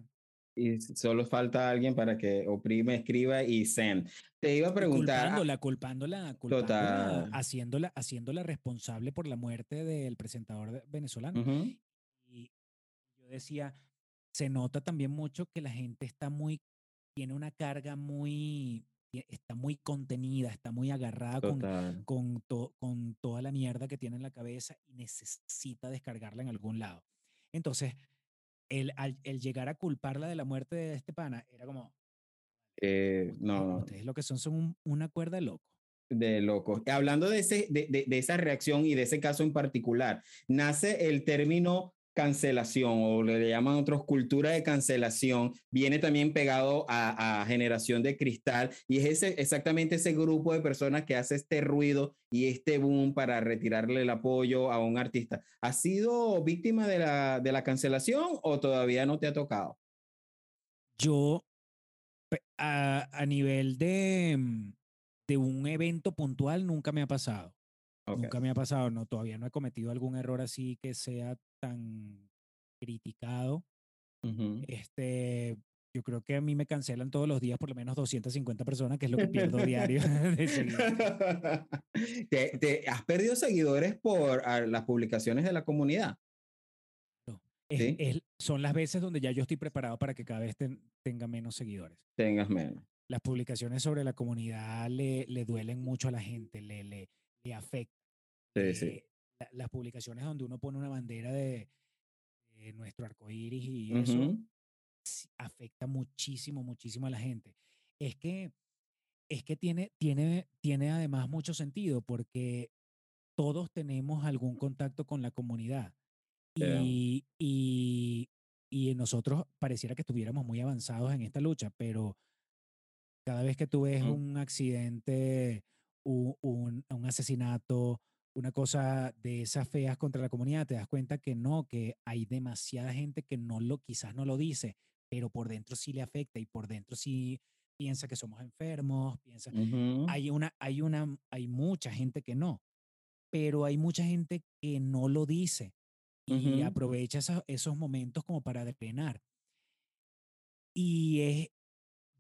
Y solo falta alguien para que oprime, escriba y send. Te iba a preguntar. culpándola, culpándola, culpándola, Total. haciéndola, haciéndola responsable por la muerte del presentador venezolano. Ujú, Y yo decía, se nota también mucho que la gente está muy, tiene una carga muy, está muy contenida, está muy agarrada con, Total. con, to- con toda la mierda que tiene en la cabeza y necesita descargarla en algún lado. Entonces, el, al- el llegar a culparla de la muerte de este pana era como, Eh, ustedes, no, ustedes lo que son son un- una cuerda de loco. de locos. Hablando de, ese, de, de- de esa reacción y de ese caso en particular, nace el término cancelación o le llaman otros cultura de cancelación, viene también pegado a, a generación de cristal y es ese, exactamente ese grupo de personas que hace este ruido y este boom para retirarle el apoyo a un artista. ¿Has sido víctima de la, de la cancelación o todavía no te ha tocado? Yo, a, a nivel de, mm, de un evento puntual, nunca me ha pasado. Ok. Nunca me ha pasado, no, todavía no he cometido algún error así que sea tan criticado. Este, yo creo que a mí me cancelan todos los días por lo menos 250 personas, que es lo que pierdo diario de. ¿Te, te has perdido seguidores por ah, las publicaciones de la comunidad? Es- Sí. es- son las veces donde ya yo estoy preparado para que cada vez ten- tenga menos seguidores. Tengas menos. Las publicaciones sobre la comunidad le, le duelen mucho a la gente, le, le, le afectan. Sí, sí. la- las publicaciones donde uno pone una bandera de, de nuestro arcoíris y eso Ujú. sí afecta muchísimo, muchísimo a la gente. Es que, es que tiene, tiene, tiene además mucho sentido porque todos tenemos algún contacto con la comunidad Yeah. y, y, y nosotros pareciera que estuviéramos muy avanzados en esta lucha, pero cada vez que tú ves Ujú. un accidente, u- un, un asesinato, una cosa de esas feas contra la comunidad, te das cuenta que no, que hay demasiada gente que no lo, quizás no lo dice, pero por dentro sí le afecta y por dentro sí piensa que somos enfermos, piensa, hay una, hay una, hay mucha gente que no, pero hay mucha gente que no lo dice y aprovecha esos, momentos como para drenar. Y es,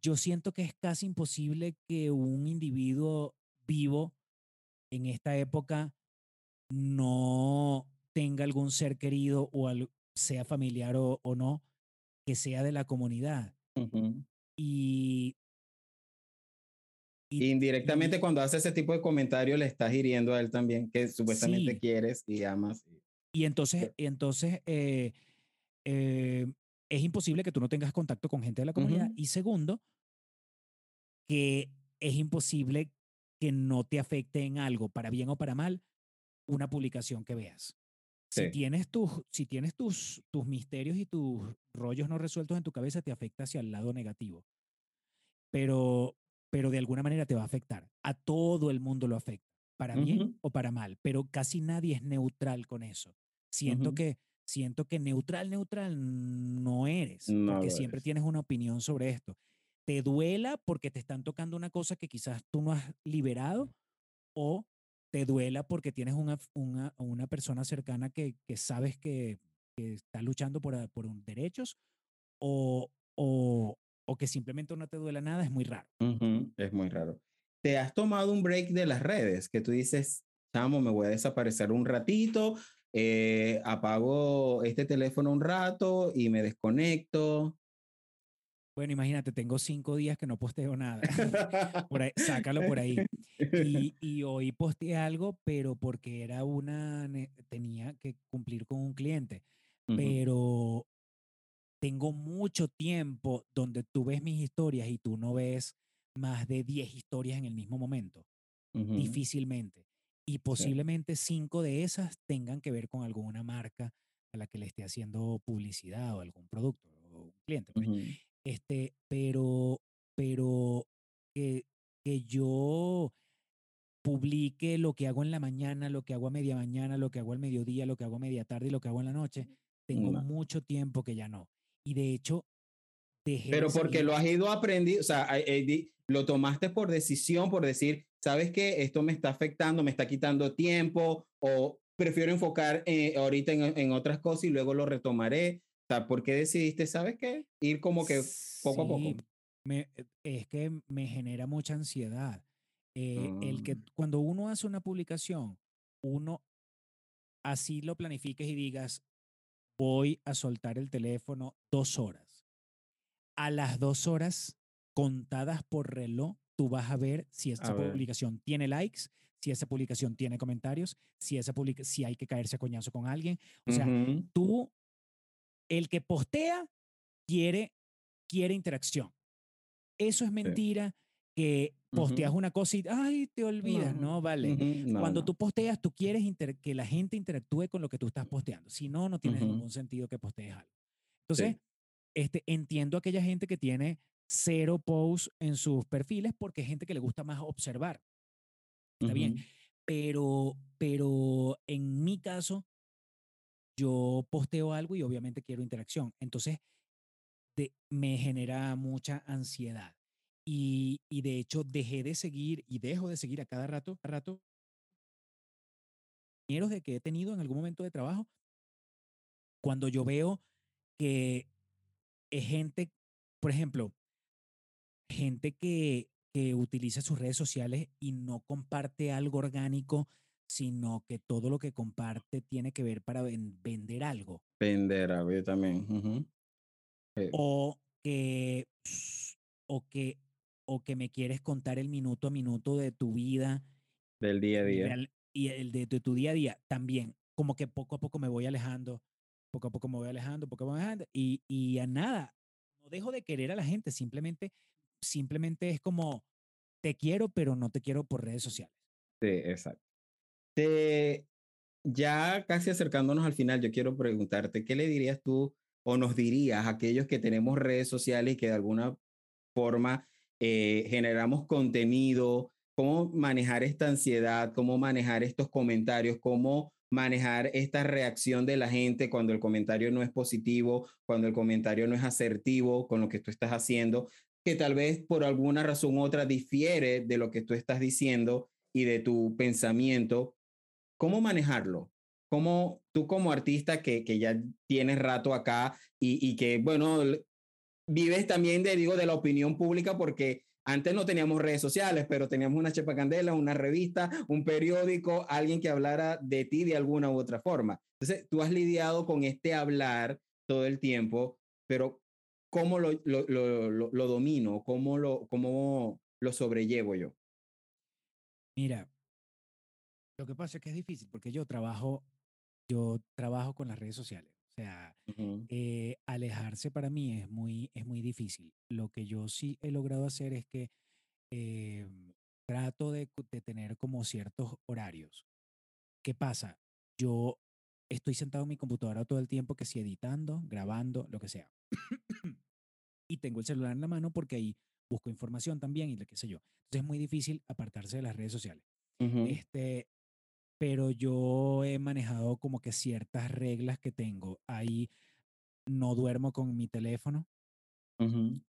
yo siento que es casi imposible que un individuo vivo en esta época no tenga algún ser querido o sea familiar o, no, que sea de la comunidad. Y Indirectamente, cuando hace ese tipo de comentario, le estás hiriendo a él también, que supuestamente quieres y amas. Y entonces, entonces eh, eh, es imposible que tú no tengas contacto con gente de la comunidad. Y segundo, que es imposible que no te afecte en algo, para bien o para mal, una publicación que veas. Si tienes, tus, si tienes tus, tus misterios y tus rollos no resueltos en tu cabeza, te afecta hacia el lado negativo. Pero, pero de alguna manera te va a afectar. A todo el mundo lo afecta, para bien o para mal, pero casi nadie es neutral con eso. Siento que siento que neutral, neutral no eres, porque siempre tienes una opinión sobre esto. Te duela porque te están tocando una cosa que quizás tú no has liberado o te duela porque tienes una, una, una persona cercana que, que sabes que, que, está luchando por, por derechos o, o, o que simplemente no te duela nada, es muy raro. Es muy raro. ¿Te has tomado un break de las redes? Que tú dices, chamo, me voy a desaparecer un ratito, eh, apago este teléfono un rato y me desconecto. Bueno, imagínate, tengo cinco días que no posteo nada. por ahí, sácalo por ahí. Y, y, hoy posteé algo, pero porque era una, tenía que cumplir con un cliente. Pero tengo mucho tiempo donde tú ves mis historias y tú no ves más de 10 historias en el mismo momento. Difícilmente. Y posiblemente cinco de esas tengan que ver con alguna marca a la que le esté haciendo publicidad o algún producto o un cliente. Pues. este, pero, pero que, que yo publique lo que hago en la mañana, lo que hago a media mañana, lo que hago al mediodía, lo que hago a media tarde y lo que hago en la noche, tengo mucho tiempo que ya no. Y de hecho, dejé Pero porque lo has ido aprendiendo, o sea, lo tomaste por decisión, por decir, ¿sabes qué? Esto me está afectando, me está quitando tiempo, o prefiero enfocar eh, ahorita en, en, otras cosas y luego lo retomaré. O sea, ¿por qué decidiste, sabes qué? Ir como que poco a poco. Me, es que me genera mucha ansiedad. Eh, el que mm. cuando uno hace una publicación, uno así lo planifiques y digas, voy a soltar el teléfono dos horas. A las dos horas contadas por reloj, tú vas a ver si esa publicación tiene likes, si esa publicación tiene comentarios, si, esa si hay que caerse a coñazo con alguien. O sea, tú, el que postea, quiere, quiere interacción. Eso es mentira que posteas una cosa y, ay, te olvidas, no, vale. Cuando tú posteas, tú quieres que la gente interactúe con lo que tú estás posteando. Si no, no tiene ningún sentido que postees algo. Entonces, este, entiendo a aquella gente que tiene cero posts en sus perfiles porque es gente que le gusta más observar. Está bien. Pero, pero en mi caso, yo posteo algo y obviamente quiero interacción. Entonces, me genera mucha ansiedad. Y, y, de hecho, dejé de seguir y dejo de seguir a cada rato, a rato, de que he tenido en algún momento de trabajo, cuando yo veo que es gente, por ejemplo, gente que, que utiliza sus redes sociales y no comparte algo orgánico, sino que todo lo que comparte tiene que ver para vender algo. Vender algo también. O que, o que, o que me quieres contar el minuto a minuto de tu vida. Del día a día. Y el de, de tu día a día también. Como que poco a poco me voy alejando, poco a poco me voy alejando, poco a poco me voy alejando. Y, y a nada, no dejo de querer a la gente, simplemente simplemente es como, te quiero, pero no te quiero por redes sociales. Sí, exacto. Te, ya casi acercándonos al final, yo quiero preguntarte, ¿qué le dirías tú o nos dirías a aquellos que tenemos redes sociales y que de alguna forma eh, generamos contenido, cómo manejar esta ansiedad, cómo manejar estos comentarios, cómo manejar esta reacción de la gente cuando el comentario no es positivo, cuando el comentario no es asertivo con lo que tú estás haciendo, que tal vez por alguna razón u otra difiere de lo que tú estás diciendo y de tu pensamiento, ¿cómo manejarlo? ¿Cómo tú como artista que, que ya tienes rato acá y, y que, bueno, vives también de, digo, de la opinión pública porque antes no teníamos redes sociales, pero teníamos una chepa candela, una revista, un periódico, alguien que hablara de ti de alguna u otra forma. Entonces, tú has lidiado con este hablar todo el tiempo, pero ¿cómo lo, lo, lo, lo domino? ¿Cómo lo, ¿Cómo lo sobrellevo yo? Mira, lo que pasa es que es difícil porque yo trabajo, yo trabajo con las redes sociales. O sea, eh, alejarse para mí es muy, es muy difícil. Lo que yo sí he logrado hacer es que eh, trato de, de tener como ciertos horarios. ¿Qué pasa? Yo estoy sentado en mi computadora todo el tiempo, que si editando, grabando, lo que sea. y tengo el celular en la mano porque ahí busco información también y lo que sé yo. Entonces es muy difícil apartarse de las redes sociales. Este, pero yo he manejado como que ciertas reglas que tengo. Ahí no duermo con mi teléfono,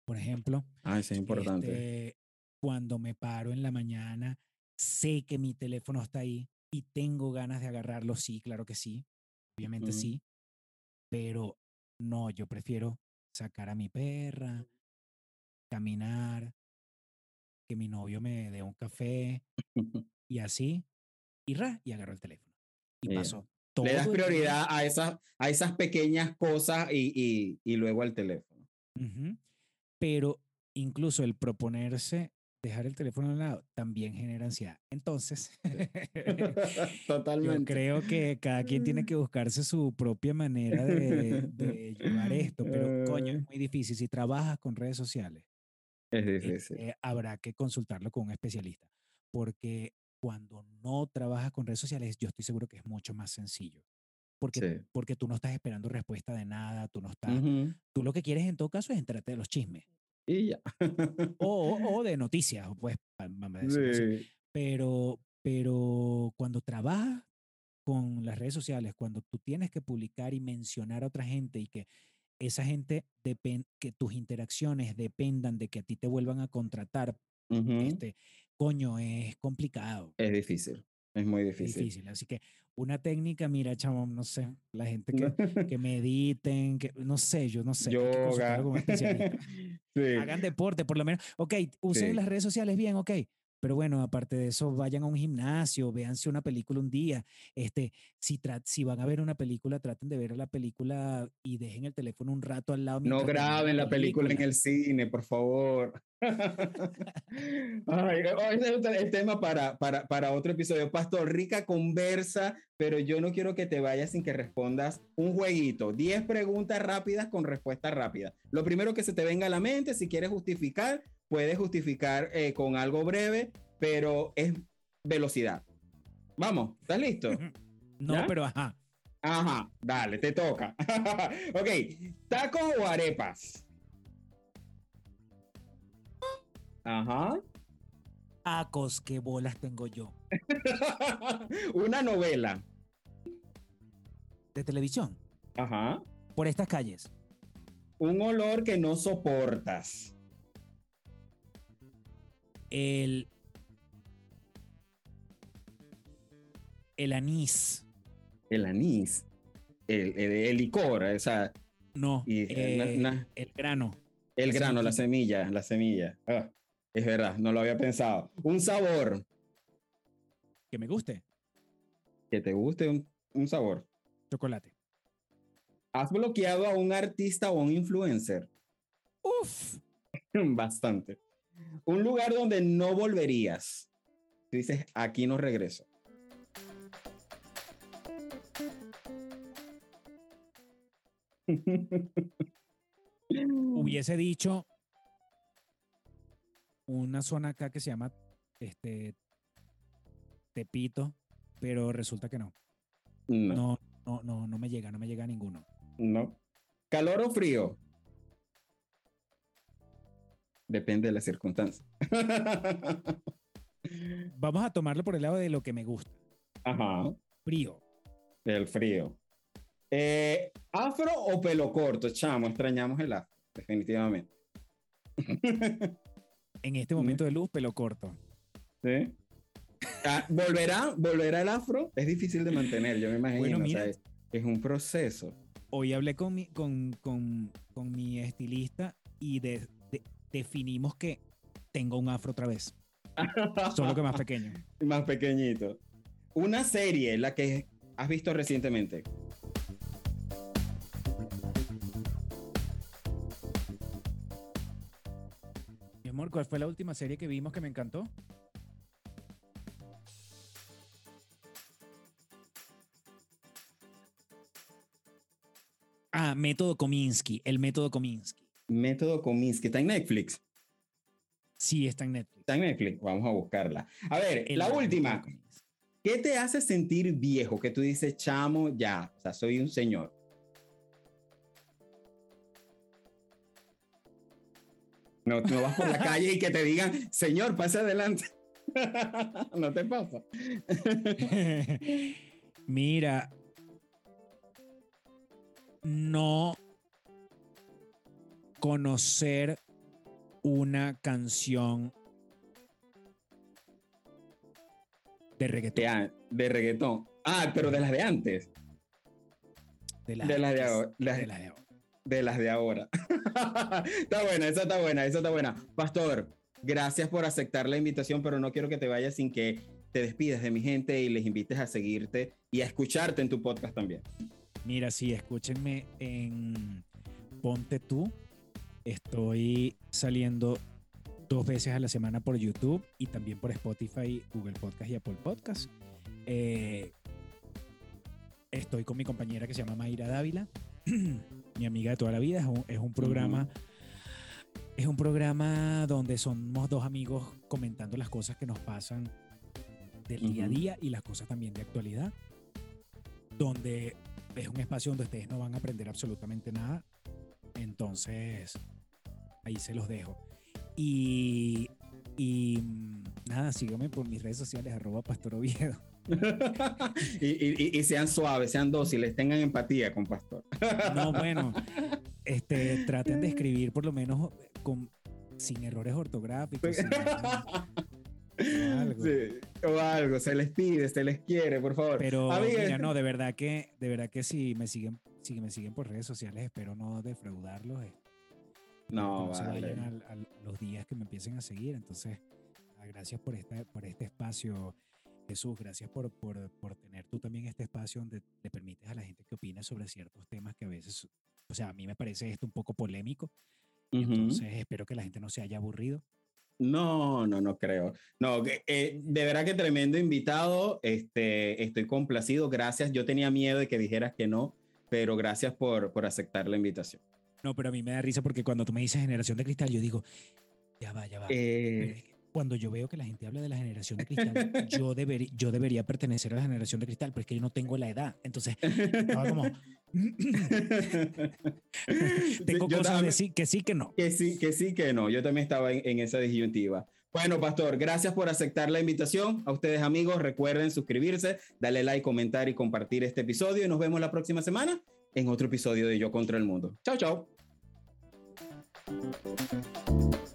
por ejemplo. Ah, es importante. Este, cuando me paro en la mañana, sé que mi teléfono está ahí y tengo ganas de agarrarlo. Sí, claro que sí. Obviamente sí. Pero no, yo prefiero sacar a mi perra, caminar, que mi novio me dé un café y así y ra, y agarró el teléfono. Y pasó todo. Le das prioridad a esas, a esas pequeñas cosas y, y, y luego al teléfono. Pero incluso el proponerse dejar el teléfono al lado también genera ansiedad. Entonces, Totalmente. yo creo que cada quien tiene que buscarse su propia manera de, de llevar esto, pero coño, es muy difícil. Si trabajas con redes sociales, es difícil. Eh, habrá que consultarlo con un especialista, porque cuando no trabajas con redes sociales, yo estoy seguro que es mucho más sencillo. Porque, porque tú no estás esperando respuesta de nada, tú no estás... Tú lo que quieres en todo caso es enterarte de los chismes. Y ya. o, o, de noticias, pues, sí. Pero, pero cuando trabajas con las redes sociales, cuando tú tienes que publicar y mencionar a otra gente y que esa gente, que tus interacciones dependan de que a ti te vuelvan a contratar, este, coño, es complicado. Es difícil, es muy difícil. Difícil, así que una técnica, mira, chamo, no sé, la gente que, que mediten, que no sé, yo no sé. Yoga. sí. Hagan deporte, por lo menos. Ok, usen las redes sociales bien, ok, pero bueno, aparte de eso, vayan a un gimnasio, véanse una película un día. Este, si, si van a ver una película, traten de ver la película y dejen el teléfono un rato al lado. No graben la película. en el cine, por favor. Ay, ese es el tema para, para, para otro episodio. Pastor, rica conversa, pero yo no quiero que te vayas sin que respondas un jueguito. 10 preguntas rápidas con respuesta rápida. Lo primero que se te venga a la mente, si quieres justificar, puedes justificar eh, con algo breve, pero es velocidad. Vamos, ¿estás listo? No, pero ajá. Ajá, dale, te toca. ok, ¿tacos o arepas? Ajá. Tacos, qué bolas tengo yo. Una novela. De televisión. Ajá. Por estas calles. Un olor que no soportas el, el anís. El anís. El, el, licor, o sea. No, eh, el grano. El grano, la semilla, la semilla. Ah, es verdad, no lo había pensado. Un sabor. Que me guste. Que te guste un, un sabor. Chocolate. ¿Has bloqueado a un artista o un influencer? Uf. Bastante. Un lugar donde no volverías. Dices, aquí no regreso. Hubiese dicho una zona acá que se llama este Tepito, pero resulta que no. No, no, no, no me llega, no me llega a ninguno. No. ¿Calor o frío? Depende de las circunstancias. Vamos a tomarlo por el lado de lo que me gusta. Ajá. Frío. El frío. Eh, ¿Afro o pelo corto? Chamo, extrañamos el afro, definitivamente. en este momento de luz, pelo corto. ¿Sí? Ah, ¿Volverá, ¿Volverá el afro? Es difícil de mantener, yo me imagino. Bueno, o sea, es, es un proceso. Hoy hablé con mi, con, con, con mi estilista y de- definimos que tengo un afro otra vez, solo que más pequeño. Más pequeñito. Una serie, la que has visto recientemente. Mi amor, ¿cuál fue la última serie que vimos que me encantó? Ah, Método Kominsky, el método Kominsky. Método Kominsky. Está en Netflix. Sí, está en Netflix. Está en Netflix. Vamos a buscarla. A ver, El la última. ¿Qué te hace sentir viejo? Que tú dices, chamo, ya. O sea, soy un señor. No, no vas por la calle y que te digan, señor, pase adelante. no te pasa. Mira, no conocer una canción de reggaetón. De, reggaetón. Ah, pero de las de antes. De de las de ahora, las- de las de ahora. De las de ahora. está buena, esa está buena, esa está buena. Pastor, gracias por aceptar la invitación, pero no quiero que te vayas sin que te despidas de mi gente y les invites a seguirte y a escucharte en tu podcast también. Mira, sí, escúchenme en Ponte tú. Estoy saliendo dos veces a la semana por YouTube y también por Spotify, Google Podcast y Apple Podcast. Eh, estoy con mi compañera que se llama Mayra Dávila, mi amiga de toda la vida. Es un, es un programa. Es un programa donde somos dos amigos comentando las cosas que nos pasan del día a día y las cosas también de actualidad. Donde es un espacio donde ustedes no van a aprender absolutamente nada. Entonces, ahí se los dejo. Y, y mm, nada, síganme por mis redes sociales, arroba Pastor Oviedo. y, y- y- y sean suaves, sean dóciles, tengan empatía con Pastor. No, bueno, este, traten de escribir por lo menos con, sin errores ortográficos. sin- o algo. Sí, o algo, se les pide, se les quiere, por favor. Pero Amiga, mira, no, de verdad que, de verdad que si me siguen, si me siguen por redes sociales, espero no defraudarlos. No, se vale. vayan al- al- los días que me empiecen a seguir. Entonces, ah, gracias por, esta, por este espacio, Jesús. Gracias por, por, por tener tú también este espacio donde le permites a la gente que opine sobre ciertos temas que a veces, o sea, a mí me parece esto un poco polémico. y Ujú. Entonces, espero que la gente no se haya aburrido. No, no, no creo. No, eh, de verdad que tremendo invitado. Este, estoy complacido. Gracias. Yo tenía miedo de que dijeras que no, pero gracias por, por aceptar la invitación. No, pero a mí me da risa porque cuando tú me dices generación de cristal, yo digo, ya va, ya va. Eh, Cuando yo veo que la gente habla de la generación de cristal, yo, debería yo debería pertenecer a la generación de cristal, pero es que yo no tengo la edad. Entonces, estaba como, tengo yo cosas de también- sí, que sí, que no. Que sí, que sí, que no. Yo también estaba en, en esa disyuntiva. Bueno, Pastor, gracias por aceptar la invitación. A ustedes, amigos, recuerden suscribirse, darle like, comentar y compartir este episodio. Y nos vemos la próxima semana en otro episodio de Yo contra el Mundo. Chao, chao. Thank you.